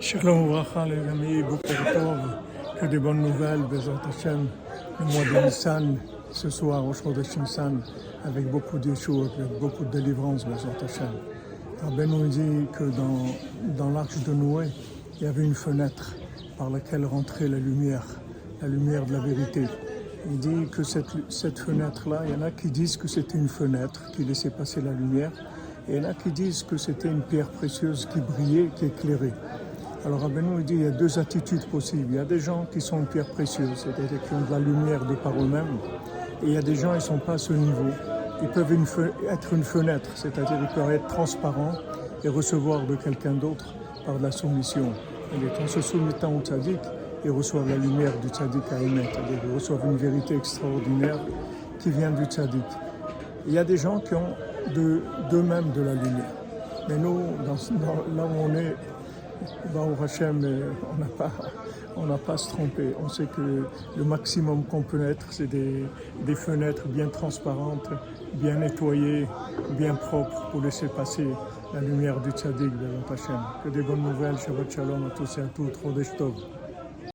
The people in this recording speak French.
Shalom Bracha les amis, Boker Tov, que des bonnes nouvelles, Bezat Hashem, le mois de ce soir au Chodesh Nissan, avec beaucoup d'échoues, avec beaucoup de délivrance, Bezat Hashem. Rabben dit que dans, dans l'arche de Noé, il y avait une fenêtre par laquelle rentrait la lumière, la lumière de la vérité. Il dit que cette, cette fenêtre-là, il y en a qui disent que c'était une fenêtre qui laissait passer la lumière, et il y en a qui disent que c'était une pierre précieuse qui brillait, qui éclairait. Alors Rabbeinu dit il y a deux attitudes possibles. Il y a des gens qui sont une pierre précieuse, c'est-à-dire qui ont de la lumière de par eux-mêmes, et il y a des gens qui ne sont pas à ce niveau. Ils peuvent être une fenêtre, c'est-à-dire ils peuvent être transparents et recevoir de quelqu'un d'autre par de la soumission. Et en se soumettant au tzaddik, ils reçoivent la lumière du tzaddik à émettre, ils reçoivent une vérité extraordinaire qui vient du tzaddik. Il y a des gens qui ont d'eux-mêmes de, de, la lumière. Mais nous, dans, là où on est, Baruch Hashem, on n'a pas, on n'a pas à se tromper. On sait que le maximum qu'on peut être, c'est des, des, fenêtres bien transparentes, bien nettoyées, bien propres pour laisser passer la lumière du tzaddik de Hashem. Que des bonnes nouvelles, Shabbat Shalom à tous et à toutes, Chodesh Tov.